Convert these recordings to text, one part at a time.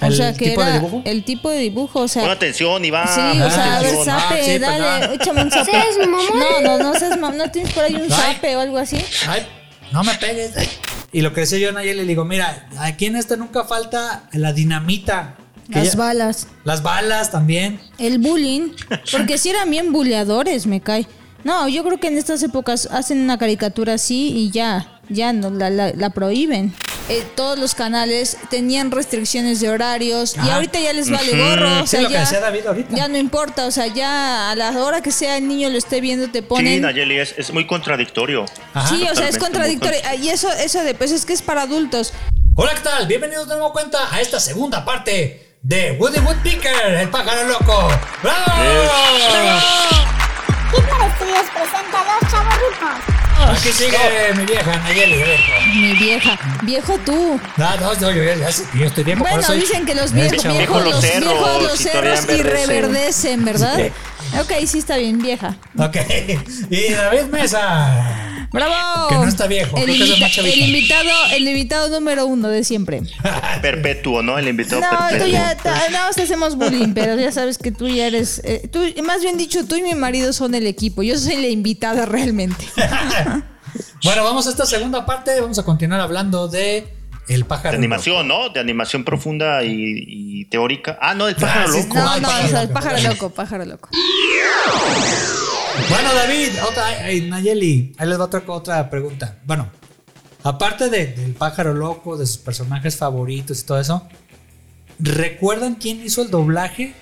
O ¿El sea, que tipo de era dibujo? el tipo de dibujo, o sea, Pon atención, Iván. Sí, o sea, a ver, atención. Ah, zape, sí, dale, échame un zape. ¿Seas mamón? No, no, no seas mam- no tienes por ahí un Ay. zape o algo así. Ay, no me pegues. ay. Y lo que decía yo a Nayeli, le digo, mira, aquí en este nunca falta la dinamita. que Las ya- balas. Las balas también. El bullying, porque si eran bien buleadores, me cae. No, yo creo que en estas épocas hacen una caricatura así y ya, ya no la, la- la prohíben. Eh, todos los canales tenían restricciones de horarios y ahorita ya les vale gorro. O Sí, sea, ya, decía David ahorita. ya no importa, o sea, ya a la hora que sea el niño lo esté viendo te Sí, ponen... Nayeli, es, es muy contradictorio. Ajá. sí, o sea, es contradictorio. muy Y eso, eso de pues es que es para adultos. Hola, ¿qué tal? Bienvenidos de nuevo cuenta a esta segunda parte de Woody Woodpecker, el pájaro loco. ¡Bravo! Hitler Studios presenta a los chavorrucos. Aquí sigue mi vieja Nayeli. viejo. Mi vieja, viejo tú. No, no, no, yo, yo estoy por Bueno, soy- dicen que los viejos, chavo. viejos, los cerros, viejos, los cerros y reverdecen, ¿verdad? Sí. Ok, sí está bien, vieja. Ok. Y David Mesa. ¡Bravo! Que no está viejo, El, creo que es el invita- invitado, el invitado número uno de siempre. Perpetuo, ¿no? El invitado No, perpetuo. tú ya, ta- no, te hacemos bullying, pero ya sabes que tú ya eres, eh, tú, más bien dicho, tú y mi marido son el equipo. Yo soy la invitada realmente. Bueno, vamos a esta segunda parte. Vamos a continuar hablando de El pájaro. De animación, ¿no? De animación profunda y, y teórica. Ah, no, el pájaro Ah, loco. No, no, pájaro o sea, el pájaro loco, pájaro loco. Bueno, David, otra, ay, Nayeli, ahí les va otra, otra pregunta. Bueno, aparte de- del pájaro loco, de sus personajes favoritos y todo eso, ¿recuerdan quién hizo el doblaje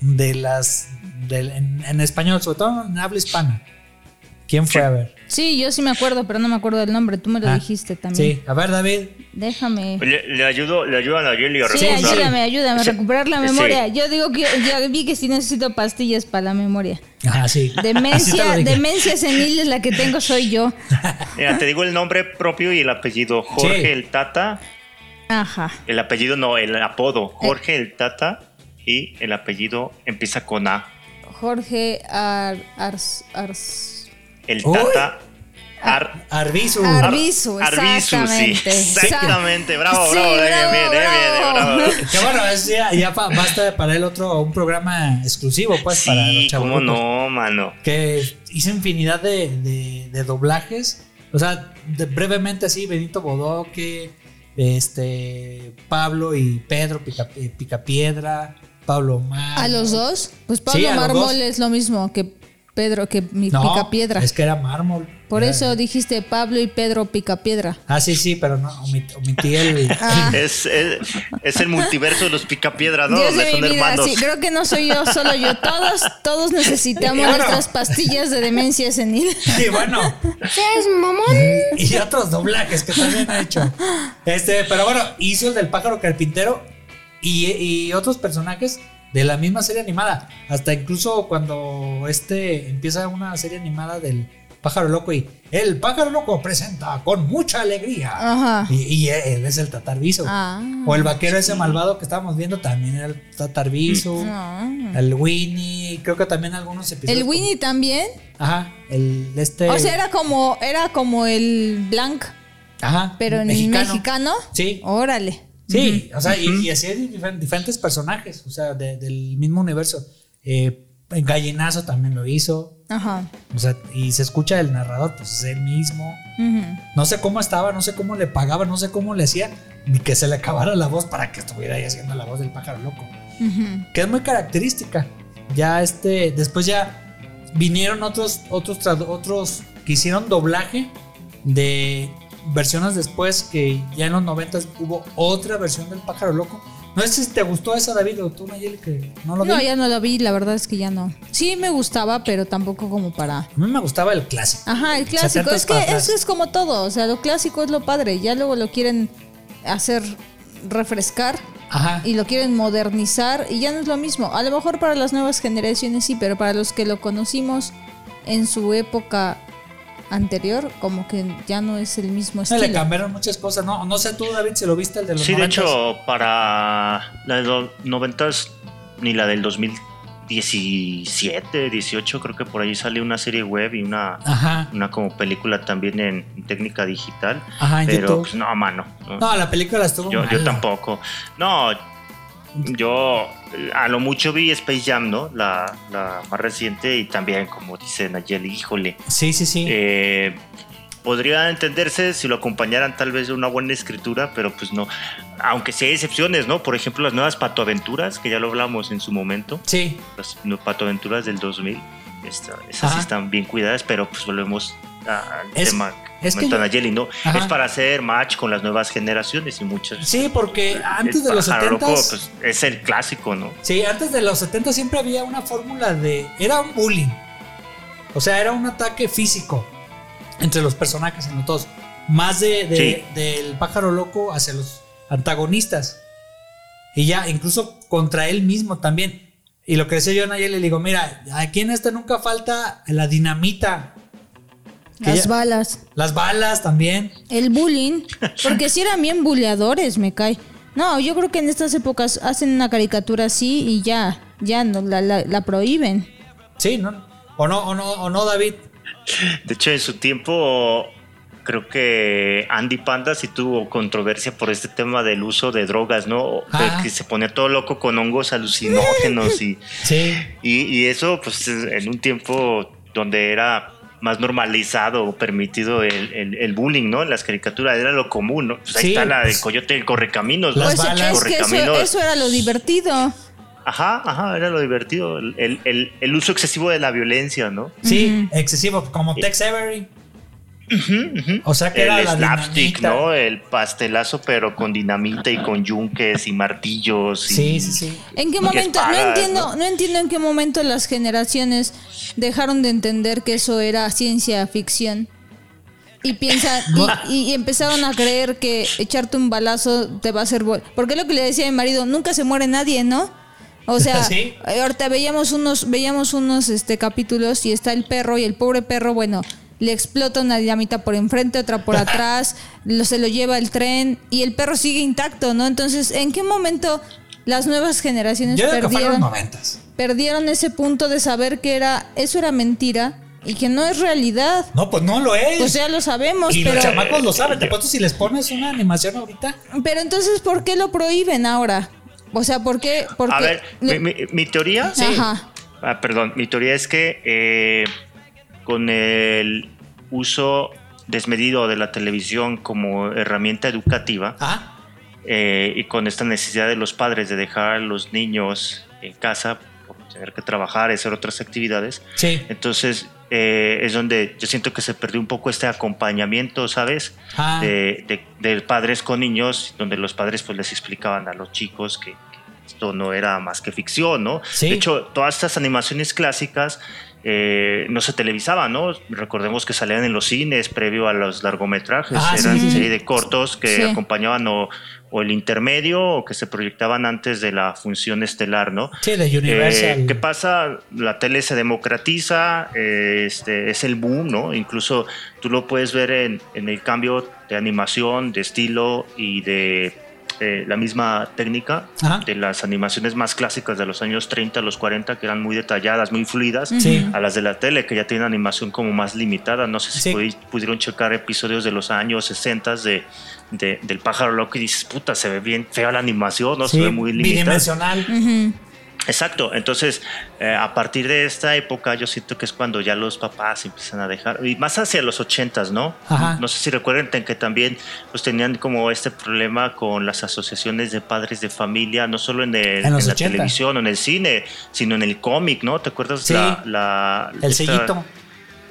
de las. en, en español, sobre todo en habla hispana? ¿Quién fue a ver? Sí, yo sí me acuerdo, pero no me acuerdo del nombre. Tú me lo Ah, dijiste también. Sí, a ver, David. Déjame. Le, le ayudo, le ayudo a Nayeli a Sí, recordar. ayúdame, ayúdame a Sí. recuperar la Sí. memoria. Yo digo que ya vi que sí necesito pastillas para la memoria. Ah, sí. Demencia, demencia senil es la que tengo soy yo. Mira, te digo el nombre propio y el apellido. Jorge Sí. el Tata. Ajá. El apellido no, el apodo. Jorge el Tata. Y el apellido empieza con A. Jorge Ar, Ars, Ars- El. Tata. Ar, Arbizu. Arbizu, Arbizu, sí. exactamente. Exactamente. Bravo, Sí, bravo. bien, bravo, bien, bien, bien, bravo. bravo. Que bueno, es ya, ya pa- basta para el otro un programa exclusivo, pues, para los Sí, chavos. cómo no, mano. Que hizo infinidad de, de- de doblajes. O sea, de- brevemente así, Benito Bodoque, este, Pablo y Pedro Pica, Picapiedra, Pablo Mar. ¿A los dos? Pues Pablo Sí, Mármol es lo mismo que Pedro, que mi No, Picapiedra. Es que era mármol. Por Era- eso dijiste Pablo y Pedro Picapiedra. Ah, sí, sí, pero no, omit- omití el. Ah. Es, es, es el multiverso de los picapiedras, ¿no? Dios de son mi vida, hermanos. sí, creo que no soy yo, solo yo. Todos, todos necesitamos Bueno. nuestras pastillas de demencia senil. Y bueno, ¿Seas mamón? y otros doblajes que también ha hecho. Este, pero bueno, hizo el del pájaro carpintero y, y otros personajes de la misma serie animada. Hasta incluso cuando este empieza una serie animada del pájaro loco y el pájaro loco presenta con mucha alegría. Ajá. Y, y él es el tatarbizo. Ah. O el vaquero ese malvado que estábamos viendo también era el tatarbizo. Ah. El Winnie, creo que también algunos episodios. El Winnie también. Ajá, el este. O sea, era como, era como el Blanc, Ajá, pero en mexicano. Sí. Órale. Sí, o sea, y, y así hay difer- diferentes personajes, o sea, de- del mismo universo. Eh, Gallinazo también lo hizo, Ajá. o sea, y se escucha el narrador, pues es él mismo. Ujú. No sé cómo estaba, no sé cómo le pagaba, no sé cómo le hacía, ni que se le acabara la voz para que estuviera ahí haciendo la voz del pájaro loco. Ujú. Que es muy característica. Ya este, después ya vinieron otros, otros, otros que hicieron doblaje de versiones después que ya en los 90 hubo otra versión del pájaro loco. No sé si te gustó esa, David, o tú, Nayeli, que no lo vi. No, ya no lo vi, la verdad es que ya no. Sí me gustaba, pero tampoco como para. A mí me gustaba el clásico. Ajá, el clásico. 70s Es que eso es como todo. O sea, lo clásico es lo padre. Ya luego lo quieren hacer refrescar Ajá. y lo quieren modernizar y ya no es lo mismo. A lo mejor para las nuevas generaciones sí, pero para los que lo conocimos en su época anterior, como que ya no es el mismo Se le estilo. cambiaron muchas cosas. No, no sé tú, David, si lo viste el de los Sí, de 90s. hecho, para la de los 90 ni la del 2017, 18, creo que por ahí sale una serie web y una, Ajá. una como película también en, técnica digital. Ajá, en pero YouTube. pues, no, mano. no. No, la película estuvo yo, yo mala. tampoco. No, Yo a lo mucho vi Space Jam, ¿no? La, la más reciente y también, como dice Nayeli, híjole. Sí, sí, sí. Eh, podría entenderse si lo acompañaran tal vez de una buena escritura, pero pues no. Aunque sí hay excepciones, ¿no? Por ejemplo, las nuevas patoaventuras, que ya lo hablamos en su momento. sí. Las patoaventuras del 2000. esta- esas sí están bien cuidadas, pero pues volvemos al Es- tema es que Nayeli, ¿no? Ajá. Es para hacer match con las nuevas generaciones y muchas. Sí, porque antes de los pájaro 70 loco, pues, es el clásico, ¿no? Sí, antes de los 70 siempre había una fórmula de. Era un bullying. O sea, era un ataque físico entre los personajes, entre todos. Más de, de- Sí. del pájaro loco hacia los antagonistas. Y ya, incluso contra él mismo también. Y lo que decía yo a Nayeli, le digo: Mira, aquí en este nunca falta la dinamita. Las ya- balas. Las balas también. El bullying. Porque si eran bien buleadores, me cae. No, yo creo que en estas épocas hacen una caricatura así y ya, ya no, la, la, la prohíben. Sí, ¿no? ¿O no, o no, o no David? De hecho, en su tiempo, creo que Andy Panda sí tuvo controversia por este tema del uso de drogas, ¿no? Ah. Que, que se ponía todo loco con hongos alucinógenos y, Sí. y, y eso, pues en un tiempo donde era más normalizado o permitido el, el- el bullying, ¿no? En las caricaturas era lo común, ¿no? Pues ahí Sí, está la del coyote del correcaminos, Las Pues ¿no? balas. es que eso, Correcaminos. eso era lo divertido. Ajá, ajá, era lo divertido. El, el- el- el uso excesivo de la violencia, ¿no? Sí, excesivo, como Tex Avery. O sea que era el la slapstick, dinamita. ¿no? El pastelazo, pero con dinamita y con yunques y martillos. Y, Sí, sí, sí. ¿En qué momento? No entiendo, ¿no? ¿no? entiendo en qué momento las generaciones dejaron de entender que eso era ciencia ficción. Y piensan, y, y- y empezaron a creer que echarte un balazo te va a hacer bol. Porque es lo que le decía a mi marido, nunca se muere nadie, ¿no? O sea, Sí. ahorita veíamos unos, veíamos unos este capítulos y está el perro y el pobre perro, bueno, le explota una dinamita por enfrente, otra por atrás, lo, se lo lleva el tren y el perro sigue intacto, ¿no? Entonces, ¿en qué momento las nuevas generaciones Yo perdieron, perdieron ese punto de saber que era, eso era mentira y que no es realidad? No, pues no lo es. Pues ya lo sabemos, y pero, los chamacos lo saben. Te apuesto si les pones una animación ahorita. pero entonces, ¿por qué lo prohíben ahora? O sea, ¿por qué? Porque A ver, mi, mi- mi teoría. Ajá. Ah, perdón, mi teoría es que eh, con el uso desmedido de la televisión como herramienta educativa Ah, eh, y con esta necesidad de los padres de dejar a los niños en casa por tener que trabajar y hacer otras actividades, sí. entonces eh, es donde yo siento que se perdió un poco este acompañamiento, ¿sabes? Ah. De, de- de padres con niños, donde los padres pues les explicaban a los chicos que, que esto no era más que ficción, ¿no? Sí. De hecho, todas estas animaciones clásicas eh, no se televisaban, ¿no? Recordemos que salían en los cines previo a los largometrajes, Ah, eran sí, sí. serie de cortos que Sí. acompañaban o, o el intermedio o que se proyectaban antes de la función estelar, ¿no? Sí, de Universal. Eh, ¿Qué pasa? La tele se democratiza, eh, este, es el boom, ¿no? Incluso tú lo puedes ver en, en el cambio de animación, de estilo y de eh, la misma técnica Ajá. de las animaciones más clásicas de los años 30 a los 40, que eran muy detalladas, muy fluidas, Sí. a las de la tele, que ya tienen animación como más limitada. No sé si Sí. pudi- pudieron checar episodios de los años 60 de, de- del pájaro loco y dices, puta, se ve bien fea la animación, ¿no? Sí, se ve muy limitada. bidimensional. Exacto, entonces eh, a partir de esta época yo siento que es cuando ya los papás empiezan a dejar, y más hacia los ochentas, ¿no? Ajá. No sé si recuerden ten- que también pues tenían como este problema con las asociaciones de padres de familia, no solo en, el- En los en la 80. televisión o en el cine, sino en el cómic, ¿no? ¿Te acuerdas Sí. la, la- El esta- sellito.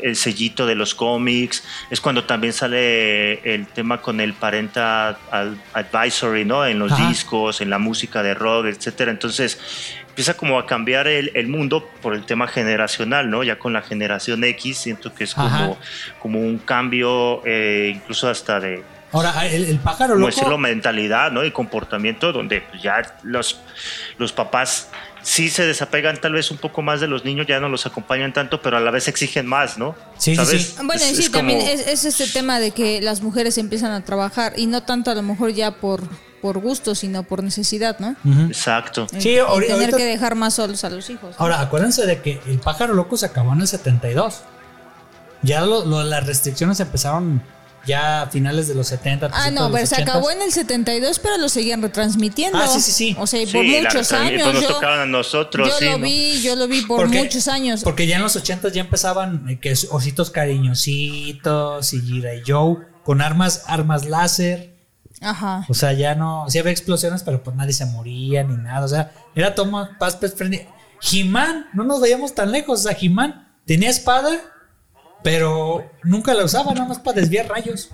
El sellito de los cómics, es cuando también sale el tema con el parental ad- advisory, ¿no? En los Ajá. discos, en la música de rock, etcétera. Entonces empieza como a cambiar el, el mundo por el tema generacional, ¿no? Ya con la generación X siento que es como, como un cambio, eh, incluso hasta de, Ahora, el, el pájaro como loco. decirlo, mentalidad, ¿no? Y comportamiento donde ya los, los papás sí se desapegan tal vez un poco más de los niños, ya no los acompañan tanto, pero a la vez exigen más, ¿no? Sí, sí, ¿Sabes? sí. Bueno, y Es- sí, es como- también es, es este tema de que las mujeres empiezan a trabajar y no tanto a lo mejor ya por, por gusto, sino por necesidad, ¿no? Exacto. El- Sí, el tener ahorita- que dejar más solos a los hijos. Ahora, acuérdense de que el pájaro loco se acabó en el 72. Ya lo- lo- las restricciones empezaron ya a finales de los 70. Ah, no, pero se 80. acabó en el 72, pero lo seguían retransmitiendo. Ah, sí, sí, sí. O sea, y Sí, por muchos años. pues nos yo, tocaban a nosotros, yo sí, lo ¿no? vi, yo lo vi por Porque- muchos años. Porque ya en los 80 ya empezaban eh, que ositos cariñositos y Gira y Joe con armas, armas láser. Ajá. O sea, ya no. Sí había explosiones, pero pues nadie se moría ni nada. O sea, era todo paz, paz, friendly. He-Man, no nos veíamos tan lejos. O sea, He-Man tenía espada, pero nunca la usaba, nada más para desviar rayos.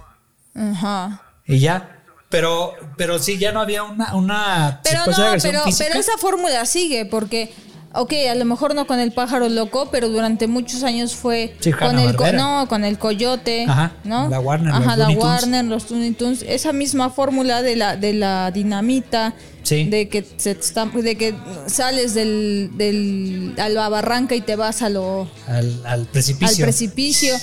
Ajá. Y ya. Pero, pero sí, ya no había una. una Pero no, pero, pero esa fórmula sigue, porque, ok, a lo mejor no con el pájaro loco, pero durante muchos años fue con el co- no, con el coyote, Ajá, ¿no? la Warner, Ajá, los la Tunes. Warner, los Looney Tunes, esa misma fórmula de la, de la dinamita, Sí. de que se está- de que sales del, del a la barranca y te vas a lo al, al al precipicio.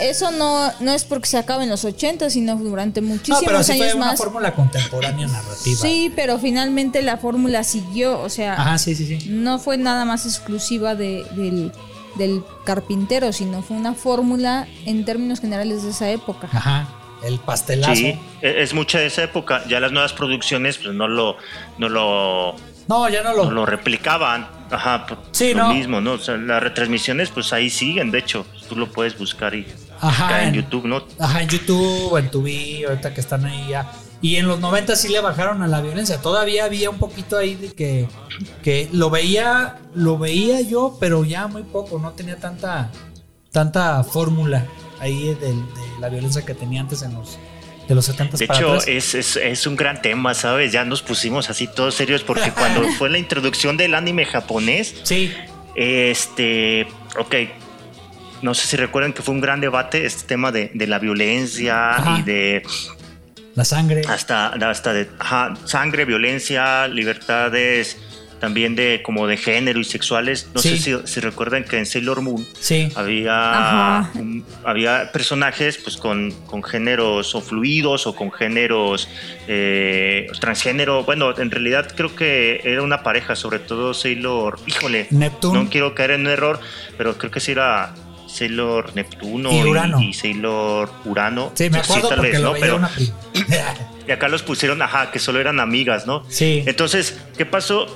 Eso no, no es porque se acabe en los 80, sino durante no, muchísimos pero sí fue años una más. fórmula contemporánea narrativa. Sí, pero finalmente la fórmula siguió, o sea, Ajá, sí, sí, sí. no fue nada más exclusiva de- del, del carpintero, sino fue una fórmula en términos generales de esa época. Ajá. El pastelazo. Sí, e- es mucha de esa época. Ya las nuevas producciones pues no lo, no lo, No, ya no lo. no lo replicaban. Ajá, por Sí, lo no. mismo, ¿no? O sea, las retransmisiones pues ahí siguen, de hecho. Tú lo puedes buscar y Ajá, buscar en en- YouTube, ¿no? Ajá, en YouTube, en Tubi, ahorita que están ahí ya. Y en los 90 sí le bajaron a la violencia. Todavía había un poquito ahí de que, que lo veía, lo veía yo, pero ya muy poco, no tenía tanta, tanta fórmula ahí del- de, la violencia que tenía antes en los de los 70 De hecho, es, es, es un gran tema, ¿sabes? Ya nos pusimos así todos serios porque cuando fue la introducción del anime japonés, Sí, este, ok, no sé si recuerdan que fue un gran debate este tema de, de la violencia Ajá. y de la sangre. hasta, hasta de ajá, sangre, violencia, libertades, también de como de género y sexuales. No Sí. sé si, si recuerdan que en Sailor Moon Sí. había, un- había personajes pues con, con géneros o fluidos o con géneros eh, transgénero. Bueno, en realidad creo que era una pareja, sobre todo Sailor, híjole, Neptuno. no quiero caer en un error, pero creo que sí era Sailor Neptuno Y Urano. y, Sailor Urano. Sí, me acuerdo tal porque vez, lo ¿no? Pero una y acá los pusieron, ajá, que solo eran amigas, ¿no? Sí. Entonces, ¿qué pasó?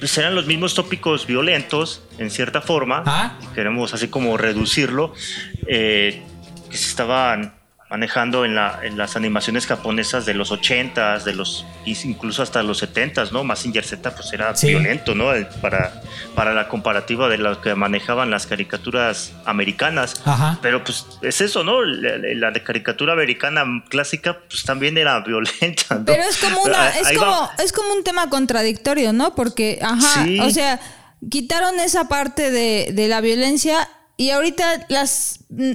Pues eran los mismos tópicos violentos, en cierta forma. Ah. Queremos así como reducirlo. eh, que se estaban manejando en, la, en las animaciones japonesas de los 80s, de los, incluso hasta los 70s, ¿no? Mazinger Z pues era Sí. violento, ¿no? El- Para, para la comparativa de lo que manejaban las caricaturas americanas. Ajá. Pero pues es eso, ¿no? La, la de caricatura americana clásica pues también era violenta, ¿no? Pero es como una, es como, es como un tema contradictorio, ¿no? Porque, ajá, Sí. o sea, quitaron esa parte de, de la violencia y ahorita las mm,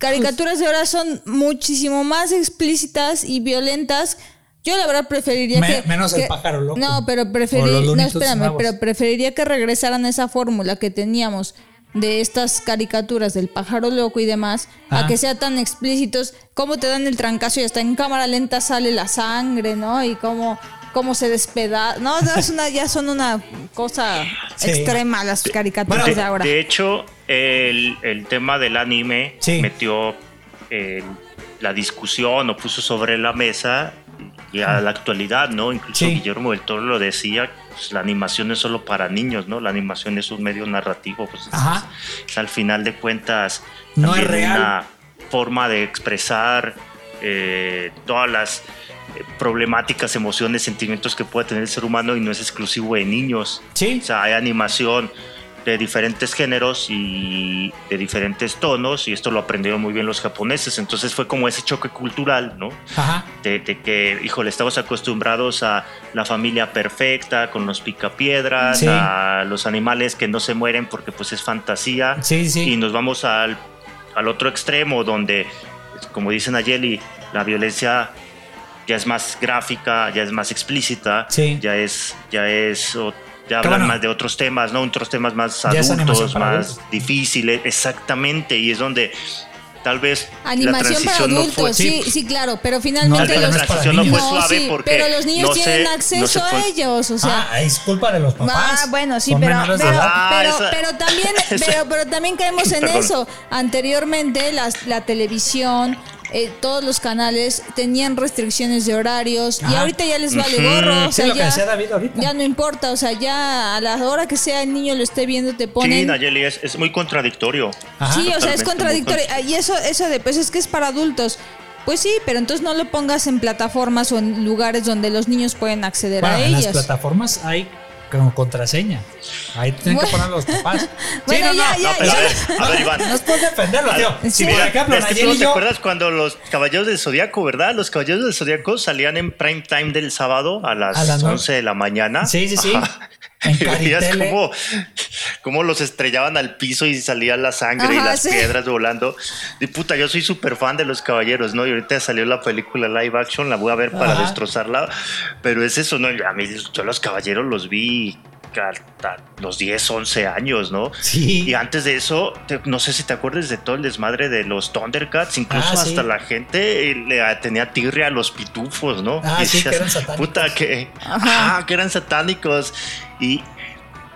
caricaturas de ahora son muchísimo más explícitas y violentas. Yo la verdad preferiría Me- que menos el que- pájaro loco. No, pero preferiría, no, espérame, nuevos. pero preferiría que regresaran a esa fórmula que teníamos de estas caricaturas del pájaro loco y demás, Ah. a que sea tan explícitos, cómo te dan el trancazo y hasta en cámara lenta sale la sangre, ¿no? Y cómo, cómo se despeda. No, no, es una, ya son una cosa Sí. extrema las caricaturas de, de ahora. de hecho, el, el tema del anime Sí. metió eh, la discusión o puso sobre la mesa y a la actualidad, ¿no? Incluso Sí. Guillermo del Toro lo decía, pues, la animación es solo para niños, ¿no? La animación es un medio narrativo, pues es- Ajá. es al final de cuentas No es real. una forma de expresar eh, todas las problemáticas, emociones, sentimientos que puede tener el ser humano y no es exclusivo de niños. Sí. O sea, hay animación de diferentes géneros y de diferentes tonos y esto lo aprendieron muy bien los japoneses. Entonces fue como ese choque cultural, ¿no? Ajá. De, de que, híjole, estamos acostumbrados a la familia perfecta, con los picapiedras, Sí. a los animales que no se mueren porque pues es fantasía. Sí, sí. Y nos vamos al, al otro extremo donde, como dicen Ayeli, la violencia ya es más gráfica, ya es más explícita, Sí. ya es, ya es, ya hablan bueno. más de otros temas, ¿no? Otros temas más adultos, para más adultos. difíciles, exactamente, y es donde tal vez la Animación para transición no adultos, fue, sí, sí, claro, pero finalmente pero la los... no es para transición no fue niños. suave sí, porque pero los niños no tienen acceso a ellos, o sea... ah, es culpa de los papás. Ah, bueno, sí, pero, pero. Ah, pero, esa- pero también, esa- pero, pero también caemos en Perdón. eso. Anteriormente las- la televisión eh, todos los canales tenían restricciones de horarios y Ajá. ahorita ya les vale gorro. O Sí, sea, ya, David no importa, o sea, ya a la hora que sea el niño lo esté viendo te Sí, ponen... Nayeli, es, es muy contradictorio. Ajá. sí, o sea, es contradictorio. Ah, Y eso, eso de, pues es que es para adultos. Pues sí, pero entonces no lo pongas en plataformas o en lugares donde los niños pueden acceder Bueno, a en las ellas. plataformas hay como contraseña. Ahí tienen que poner los papás. Bueno, sí, no, ya, no, ya, No, pero ya. a ver, a ver, Iván. No es por defenderlo, tío. Sí. Si por Mira, ejemplo, es que tú Nayeli no te yo. acuerdas cuando los Caballeros del Zodíaco, ¿verdad? Los Caballeros del Zodíaco salían en prime time del sábado a las, A las nueve. 11 de la mañana. Sí, sí, sí. Ajá. Y veías cómo, cómo los estrellaban al piso y salía la sangre y Ajá, las sí. piedras volando. Y puta, yo soy súper fan de los Caballeros, ¿no? Y ahorita salió la película live action, la voy a ver para Ajá. destrozarla. Pero es eso, ¿no? A mí, yo los Caballeros los vi hasta los 10, 11 años, ¿no? Sí. Y antes de eso, te- no sé si te acuerdas de todo el desmadre de los Thundercats, incluso Ah, sí. hasta la gente le tenía tirria a los pitufos, ¿no? Ah, Y sí, que eran satánicos. Puta, que, Ajá. ajá, que eran satánicos. Y,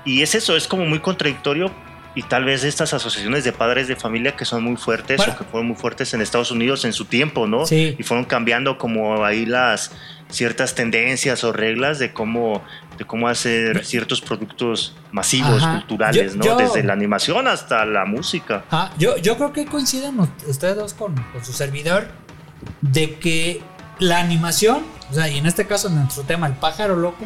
y es eso, es como muy contradictorio. Y tal vez estas asociaciones de padres de familia que son muy fuertes Para- o que fueron muy fuertes en Estados Unidos en su tiempo, ¿no? Sí. Y fueron cambiando como ahí las ciertas tendencias o reglas de cómo de cómo hacer ciertos productos masivos Ajá. culturales, Yo- ¿no? yo- Desde la animación hasta la música. Ah, yo, yo creo que coinciden ustedes dos con, con su servidor de que la animación, o sea, y en este caso en nuestro tema, el pájaro loco,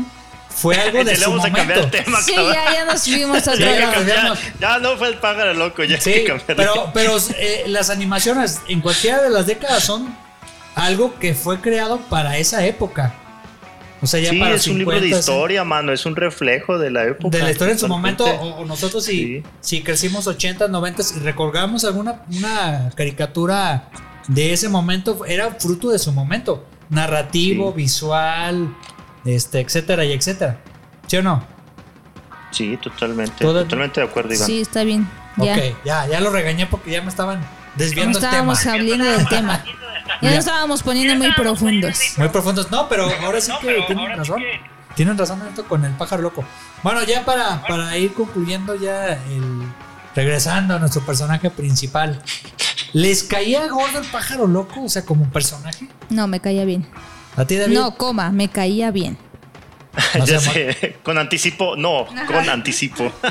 fue algo de su cambiar momento. el tema, Sí, ya, ya nos fuimos a Ya, cambiar. Ya no fue el pájaro loco, ya hay Sí, que pero, pero eh, las animaciones en cualquiera de las décadas son algo que fue creado para esa época. O sea, ya sí, para es un libro de 50, historia, mano, es un reflejo de la época. de la historia en su momento, o, o nosotros si, Sí. si crecimos 80, 90 y recordamos alguna una caricatura de ese momento, era fruto de su momento, narrativo, Sí. visual, este, etcétera y etcétera. ¿Sí o no? Sí, totalmente, Todo- totalmente de acuerdo, Iván. Sí, está bien. Ya. Ok, ya, ya lo regañé porque ya me estaban No desviando el tema. estábamos hablando del tema. Ya nos estábamos poniendo muy profundos. Muy profundos. No, pero ahora sí que tienen razón. Tienen razón esto con el pájaro loco. Bueno, ya para, para ir concluyendo ya el regresando a nuestro personaje principal. ¿Les caía gordo el pájaro loco? O sea, como personaje. No, me caía bien. ¿A ti, David? No, coma, me caía bien. No ya sé, sé, con anticipo, no, con anticipo.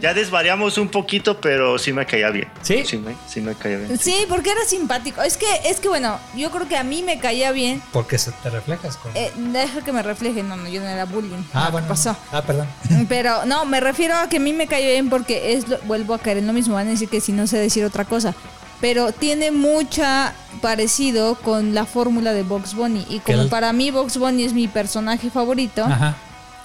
Ya. Desvariamos un poquito, pero sí me caía bien. ¿Sí? Sí me, sí me caía bien. Sí, porque era simpático. Es que, es que bueno, yo creo que a mí me caía bien. Porque se te reflejas con. Eh, deja que me refleje. No, no, yo no era bullying. ah, No, bueno. pasó. Ah, perdón. Pero no, me refiero a que a mí me cae bien porque es lo- vuelvo a caer en lo mismo. Van a decir que si no sé decir otra cosa. Pero tiene mucha parecido con la fórmula de Box Bunny. Y como para mí Box Bunny es mi personaje favorito, Ajá.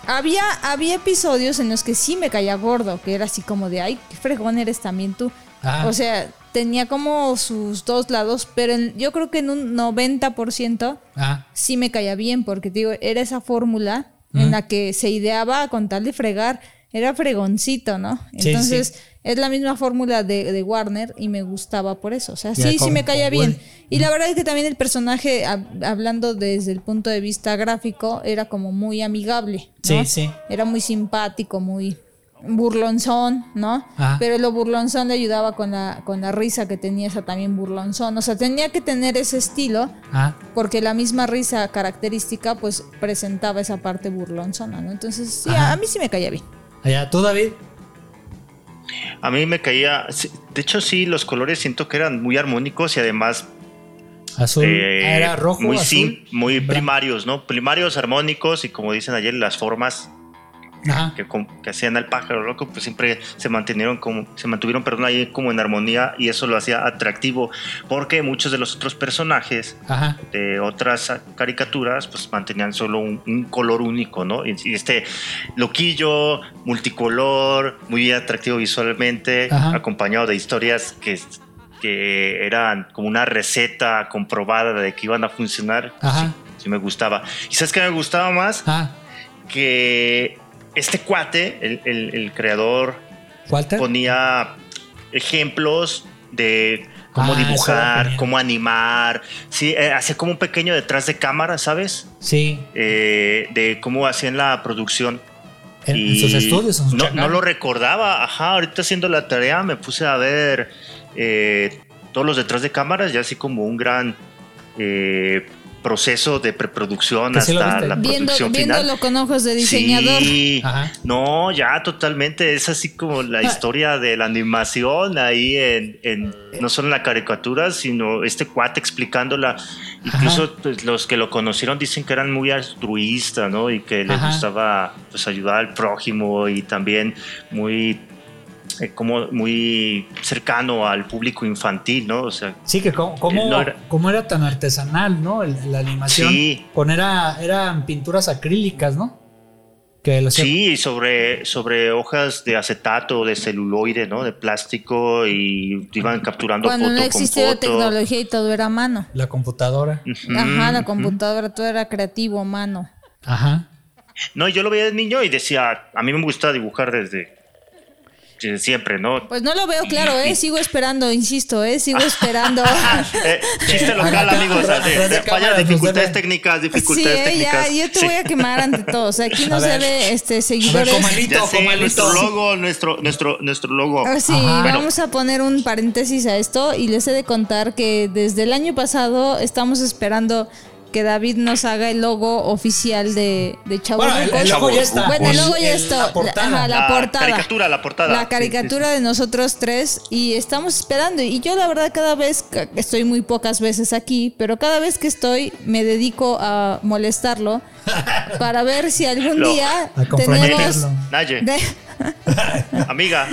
había, había episodios en los que sí me caía gordo. Que era así como de, ay, qué fregón eres también tú. Ah. O sea, tenía como sus dos lados. Pero en- yo creo que en un 90% Ah, sí me caía bien, porque digo, era esa fórmula en la que se ideaba con tal de fregar, era fregoncito, ¿no? Entonces, sí. es la misma fórmula de, de Warner y me gustaba por eso. O sea, sí, sí me caía bien. Y la verdad es que también el personaje, hab- hablando desde el punto de vista gráfico, era como muy amigable, ¿no? Sí, sí. Era muy simpático, muy burlonzón, ¿no? Ajá. Pero lo burlonzón le ayudaba con la, con la risa que tenía esa también burlonzón. O sea, tenía que tener ese estilo ah. porque la misma risa característica pues presentaba esa parte burlonzona, ¿no? Entonces, sí, Ajá. a, a mí sí me caía bien. Allá, tú, David. A mí me caía, de hecho sí, los colores siento que eran muy armónicos y además Azul. eh, Ah, era rojo, muy, azul. muy primarios, ¿no? Primarios, armónicos y como dicen ayer, las formas. Que, que hacían al pájaro loco, pues siempre se mantuvieron como, se mantuvieron, perdón, ahí como en armonía y eso lo hacía atractivo porque muchos de los otros personajes Ajá. de otras caricaturas pues mantenían solo un, un color único, ¿no? Y, y este loquillo, multicolor, muy atractivo visualmente, Ajá. acompañado de historias que, que eran como una receta comprobada de que iban a funcionar. Ajá. Sí, sí me gustaba. ¿Y sabes qué me gustaba más? Que este cuate, el, el- el creador, Walter. ponía ejemplos de cómo Ah, dibujar, cómo animar. Sí, eh, hacía como un pequeño detrás de cámara, ¿sabes? Sí. Eh, de cómo hacían la producción. En, Y sus estudios. En su no, lo recordaba. Ajá, ahorita haciendo la tarea me puse a ver eh, todos los detrás de cámaras, ya así como un gran proceso de preproducción hasta la Viendo, producción final. viéndolo con ojos de diseñador. Sí. Ajá. No, ya totalmente. Es así como la historia de la animación ahí en, en- no solo en la caricatura, sino este cuate explicándola. Incluso pues, los que lo conocieron dicen que eran muy altruistas, ¿no? Y que les Ajá. gustaba pues ayudar al prójimo y también muy eh, como muy cercano al público infantil, ¿no? O sea, Sí, que cómo, cómo, Eh, no era- cómo era tan artesanal, ¿no? El- la animación. Sí. Con era, eran pinturas acrílicas, ¿no? Que lo hacía- Sí, sobre, sobre hojas de acetato, de celuloide, ¿no? De plástico y iban capturando Cuando foto no con existía foto. tecnología y todo era a mano. La computadora. Ajá, la computadora, todo era creativo, mano. Ajá. No, yo lo veía de niño y decía, a mí me gusta dibujar desde, siempre, ¿no? Pues no lo veo claro, ¿eh? Sigo esperando, insisto, ¿eh? Sigo esperando. Eh, chiste local, amigos. vaya, dificultades técnicas, Sí, dificultades eh, técnicas. ya, yo te Sí. voy a quemar ante todos. Aquí A nos ver. debe este, A ver, seguidores. comalito, sé, comalito. nuestro logo, nuestro, nuestro, nuestro logo. Ah, Sí, Ajá. vamos a poner un paréntesis a esto y les he de contar que desde el año pasado estamos esperando que David nos haga el logo oficial de, de Chavo Bueno, el, el logo ya está. Bueno, el logo ya está. La portada. Ajá, la La portada. caricatura, la portada. La Sí, caricatura de nosotros tres y estamos esperando. Y yo la verdad cada vez, que- estoy muy pocas veces aquí, pero cada vez que estoy me dedico a molestarlo para ver si algún Lo- día A tenemos... comprometerlo. Naye, de- amiga,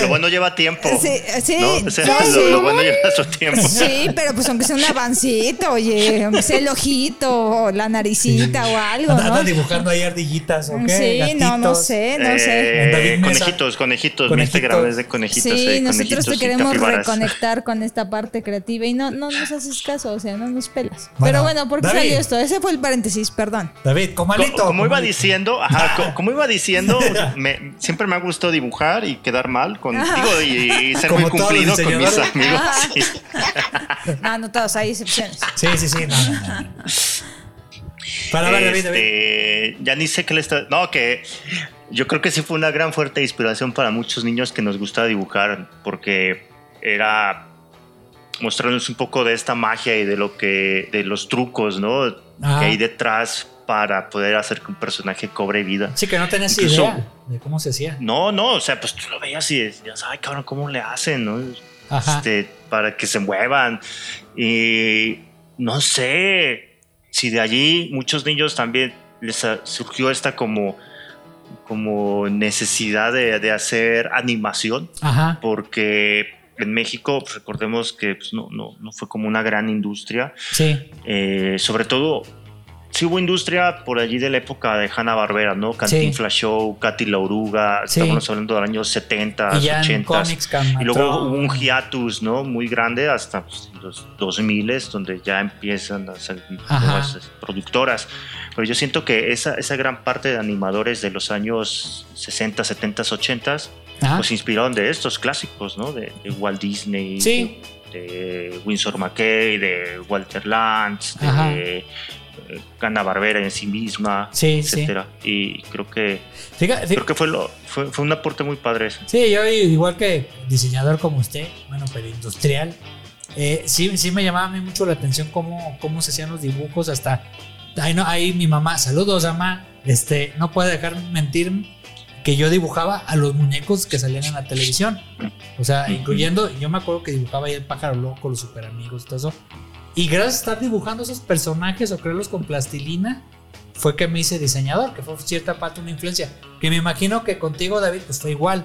lo bueno lleva tiempo. Sí, sí, ¿no? O sea, sí, lo, sí. lo bueno lleva su tiempo. Sí, pero pues aunque sea un avancito, oye, aunque sea el ojito, o la naricita o algo, Anda, anda ¿no? dibujando ahí ardillitas, ¿ok? Sí, no, no sé, no Eh, sé. Conejitos, conejitos, mi Conejitos. Instagram es de conejitos. Sí, eh, nosotros conejitos te queremos reconectar con esta parte creativa y no, no nos haces caso, o sea, no nos pelas. Bueno, Pero bueno, ¿por qué David. salió esto? Ese fue el paréntesis, perdón. David, Co- comalito. Como iba comalito. diciendo, ajá, co- como iba diciendo, me- siempre me ha gustado dibujar y quedar mal con, Ajá. digo, y, y ser Como muy cumplido con mis amigos. Ajá. sí. No, no todos, hay excepciones. Sí, sí, sí. No, no, no. Para ver, David, David. Este, ya ni sé qué le está. No, que yo creo que sí fue una gran fuerte inspiración para muchos niños que nos gustaba dibujar, porque era mostrarnos un poco de esta magia y de lo que, de los trucos, ¿no? Ajá. Que hay detrás para poder hacer que un personaje cobre vida. Sí, que no Incluso- idea de cómo se hacía. No, no, o sea, pues tú lo veías y decías, ay, cabrón, ¿cómo le hacen, no? Ajá. Este, para que se muevan. Y no sé si de allí muchos niños también les surgió esta como, como necesidad de, de hacer animación, Ajá. porque en México, pues, recordemos que pues, no, no, no fue como una gran industria, Sí. eh, sobre todo, sí hubo industria por allí de la época de Hanna Barbera, ¿no? Cantinflas Show, Katy la Oruga, Sí. estamos hablando de los años 70, Y ya en 80. cómics, Y luego hubo un hiatus, ¿no? Muy grande hasta pues, los 2000 donde ya empiezan a ser nuevas eh, productoras. Pero yo siento que esa, esa gran parte de animadores de los años 60, 70, 80 Ajá. pues inspiraron de estos clásicos, ¿no? De, de Walt Disney, Sí. de, de Winsor McKay, de Walter Lantz, de Hanna Barbera en sí misma, Sí, sí. etcétera. Y creo que creo que fue lo fue, fue un aporte muy padre ese. Sí, yo igual que diseñador como usted, bueno, pero industrial, eh, sí, sí me llamaba a mí mucho la atención cómo, cómo se hacían los dibujos hasta... Ahí, no, ahí mi mamá, saludos mamá, este, no puede dejar mentir que yo dibujaba a los muñecos que salían en la televisión. O sea, incluyendo, yo me acuerdo que dibujaba ahí el pájaro loco, los super amigos, todo eso. Y gracias a estar dibujando esos personajes o crearlos con plastilina, fue que me hice diseñador, que fue cierta parte una influencia. Que me imagino que contigo, David, pues fue igual.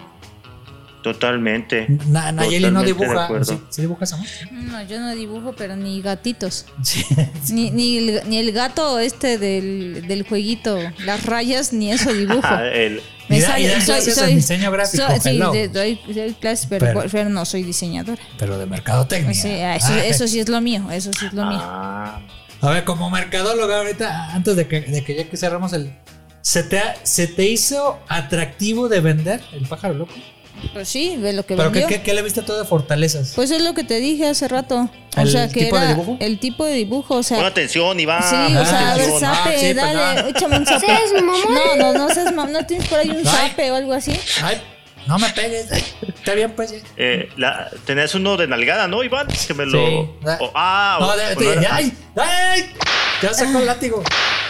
Totalmente. Na- Nayeli no dibuja. ¿Sí, sí dibujas, amor? No, yo no dibujo, pero ni gatitos. Sí. Ni, ni, el, ni el gato este del, del jueguito, las rayas, ni eso dibujo. Ah, el- Me da- diseño gráfico, soy- sí, de- doy, doy clases, pero, Pero- pero no soy diseñadora. Pero de mercadotecnia. Sí, ah, eso, Ah, eso sí es lo mío, eso sí es lo mío. Ah, A ver, como mercadóloga ahorita, antes de que, de que ya que cerramos el... ¿se te, ha- ¿Se te hizo atractivo de vender el pájaro loco? Pues sí, de lo que ¿Pero qué, vendió. qué, qué le viste todo de fortalezas? Pues es lo que te dije hace rato. O ¿El sea, que tipo de era dibujo? el tipo de dibujo, o sea, pon atención, Iván. Sí, o sea, a ver, atención. Ah, zape, sí, dale, perdón. échame un zape. ¿Seas mamón? No, no, no seas mam- no tienes por ahí un Ay. zape o algo así. Ay, No me pegues. Está bien, pues. Eh, la, tenías uno de nalgada, ¿no, Iván? Que me lo. Sí. o- ah, No, o- de- o de- no era- ¡Ay! ¡Ay! Ya sacó el látigo.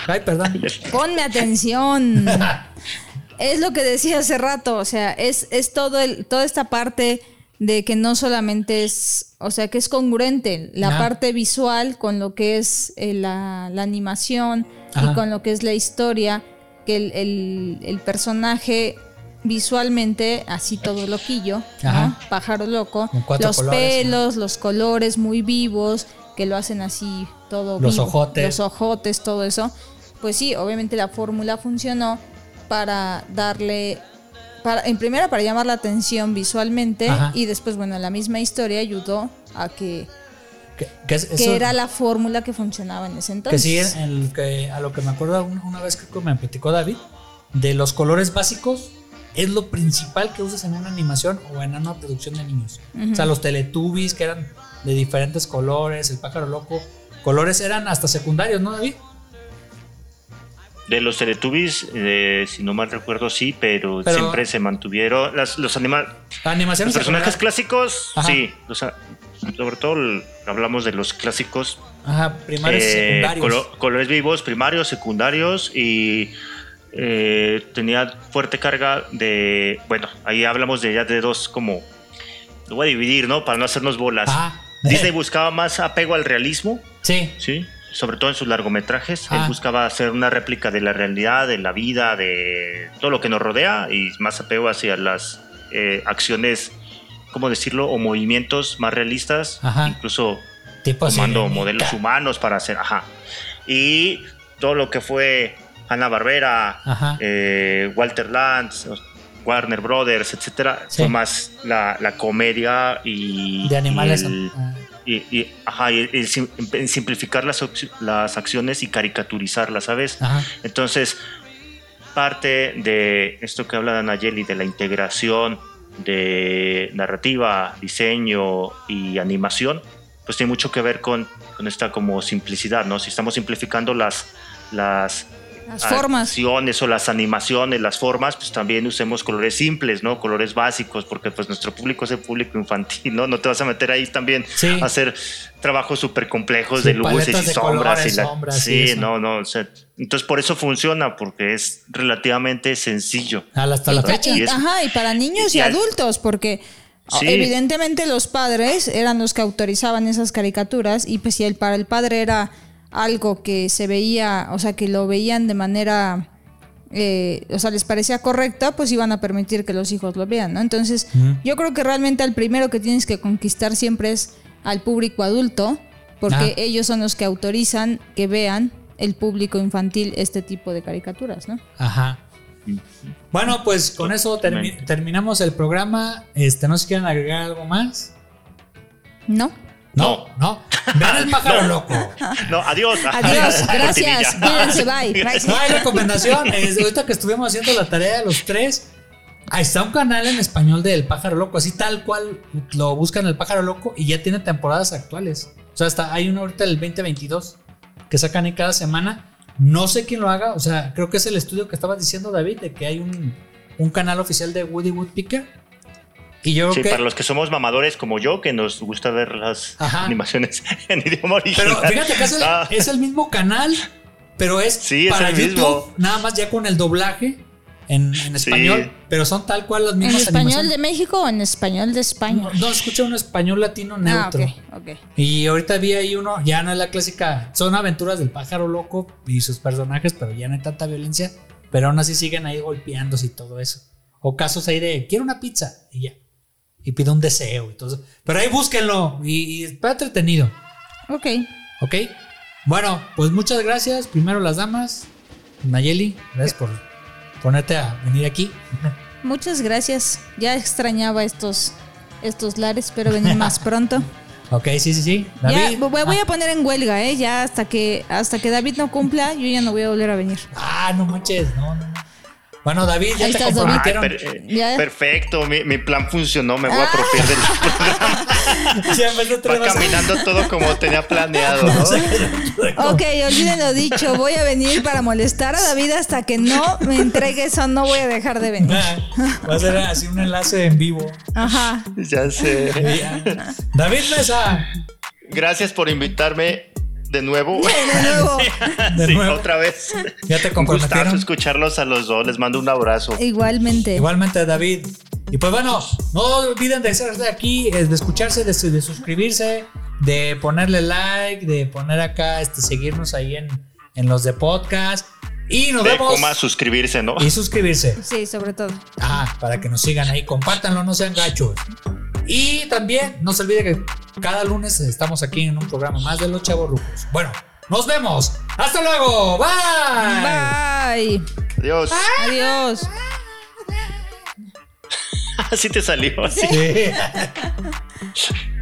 Ay, perdón. Ponme atención. es lo que decía hace rato, o sea, es, es todo el, toda esta parte de que no solamente es, o sea, que es congruente la parte visual con lo que es eh, la, la animación Ajá. y con lo que es la historia, que el, el- el personaje visualmente, así todo loquillo, ¿no? Pájaro loco, los colores, pelos, los colores muy vivos, que lo hacen así todo Los vivo, ojotes. los ojotes, todo eso. Pues sí, obviamente la fórmula funcionó para darle, para, en primera para llamar la atención visualmente Ajá. y después, bueno, la misma historia ayudó a que, Que, que es- que eso- era la fórmula que funcionaba en ese Que entonces. sí, en el que, a lo que me acuerdo una, una vez que me platicó David, de los colores básicos, es lo principal que usas en una animación o en una producción de niños. O sea, los teletubbies que eran de diferentes colores, el pájaro loco, colores eran hasta secundarios, ¿no, David? De los Teletubbies, eh, si no mal recuerdo, sí, pero, Pero- siempre se mantuvieron. Las, los animales. Animaciones Los personajes clásicos, Ajá. sí. sea, sobre todo el- hablamos de los clásicos. Ajá, primarios eh, secundarios. colo- colores vivos, primarios, secundarios y eh, tenía fuerte carga de. Bueno, ahí hablamos de ya de dos como. Lo voy a dividir, ¿no? Para no hacernos bolas. Ajá. Disney buscaba más apego al realismo, Sí, ¿sí? Sobre todo en sus largometrajes. Ah. Él buscaba hacer una réplica de la realidad, de la vida, de todo lo que nos rodea y más apego hacia las eh, acciones, ¿cómo decirlo? O movimientos más realistas, Ajá. incluso tipo tomando modelos humanos para hacer, ajá. Y todo lo que fue Hanna Barbera, Ajá. Walter Lantz, Warner Brothers, etcétera, Sí. fue más la, la comedia y De animales. y el- ajá, en simplificar las, acciones y caricaturizarlas, ¿sabes? Ajá. Entonces, parte de esto que habla Nayeli, de la integración de narrativa, diseño y animación, pues tiene mucho que ver con, con esta como simplicidad, ¿no? Si estamos simplificando las, las Las formas. acciones o las animaciones, las formas, pues también usemos colores simples, ¿no? Colores básicos, porque pues nuestro público es el público infantil, ¿no? No te vas a meter ahí también Sí. a hacer trabajos súper complejos Sí, de luces y de sombras. colores, y la- sombras sí, eso. no, no. o sea, entonces por eso funciona, porque es relativamente sencillo. Hasta la fecha. y- Y es- ajá, y para niños y, y adultos, porque Sí. evidentemente los padres eran los que autorizaban esas caricaturas y pues si el, para el padre era algo que se veía, o sea, que lo veían de manera, eh, o sea, les parecía correcta, pues iban a permitir que los hijos lo vean, ¿no? Entonces, yo creo que realmente al primero que tienes que conquistar siempre es al público adulto, porque Ah. ellos son los que autorizan que vean el público infantil este tipo de caricaturas, ¿no? Ajá. Bueno, pues con eso termi- terminamos el programa. Este, ¿no se quieren agregar algo más? ¿No? No, no. Vean el pájaro loco. No, adiós. Adiós, gracias, cuídense, bye. Bye. No hay recomendación. Es, ahorita que estuvimos haciendo la tarea de los tres, ahí está un canal en español del pájaro loco. Así tal cual lo buscan el pájaro loco y ya tiene temporadas actuales. O sea, hasta hay uno ahorita del 2022 que sacan ahí cada semana. No sé quién lo haga. O sea, creo que es el estudio que estaba diciendo David de que hay un, un canal oficial de Woody Woodpecker. Y yo Sí, que. para los que somos mamadores como yo, que nos gusta ver las Ajá. animaciones en idioma original. Pero fíjate que es el, Ah, es el mismo canal, pero es Sí, es para el YouTube, mismo. nada más ya con el doblaje en, en Sí. español, pero son tal cual las ¿En mismas español de. México o en español de España? No, no, escucha un español latino neutro. Ah, ok. Y ahorita vi ahí uno, ya no es la clásica, son aventuras del pájaro loco y sus personajes, pero ya no hay tanta violencia, pero aún así siguen ahí golpeándose y todo eso. O casos ahí de, quiero una pizza y ya. Y pide un deseo eso. Pero ahí búsquenlo y, y está entretenido. Ok. ¿Ok? Bueno, pues muchas gracias. Primero las damas. Nayeli, gracias por ponerte a venir aquí. Muchas gracias. Ya extrañaba estos, estos lares, espero venir más pronto. Ok, sí, sí, sí. Ya, David. voy, voy a poner en huelga, ¿eh? Ya hasta que, hasta que David no cumpla, yo ya no voy a volver a venir. Ah, no manches, no, no, no. Bueno, David, ya Ahí te estás, David. Ay, comprometieron. per- Ya. perfecto, mi, mi plan funcionó, me voy a apropiar del programa. Ya Va caminando todo como tenía planeado, ¿no? Ok, olviden lo dicho. Voy a venir para molestar a David hasta que no me entregue eso. No voy a dejar de venir. Va a ser así un enlace en vivo. Ajá. Ya sé. David Mesa, Gracias por invitarme de nuevo. De nuevo. de Sí, nuevo. otra vez. Ya te Un comprometieron. escucharlos a los dos. Les mando un abrazo. Igualmente. Igualmente, David. Y pues bueno, no olviden de ser de aquí, eh, de escucharse, de, de suscribirse, de ponerle like, de poner acá, este, seguirnos ahí en, en los de podcast. Y nos De vemos. coma suscribirse, ¿no? Y suscribirse. Sí, sobre todo. Ah, para que nos sigan ahí, compártanlo, no sean gachos. Y también no se olvide que cada lunes estamos aquí en un programa más de los chavos rucos. Bueno, nos vemos. Hasta luego. Bye. Bye. Adiós. Adiós. Así te salió. Así. Sí.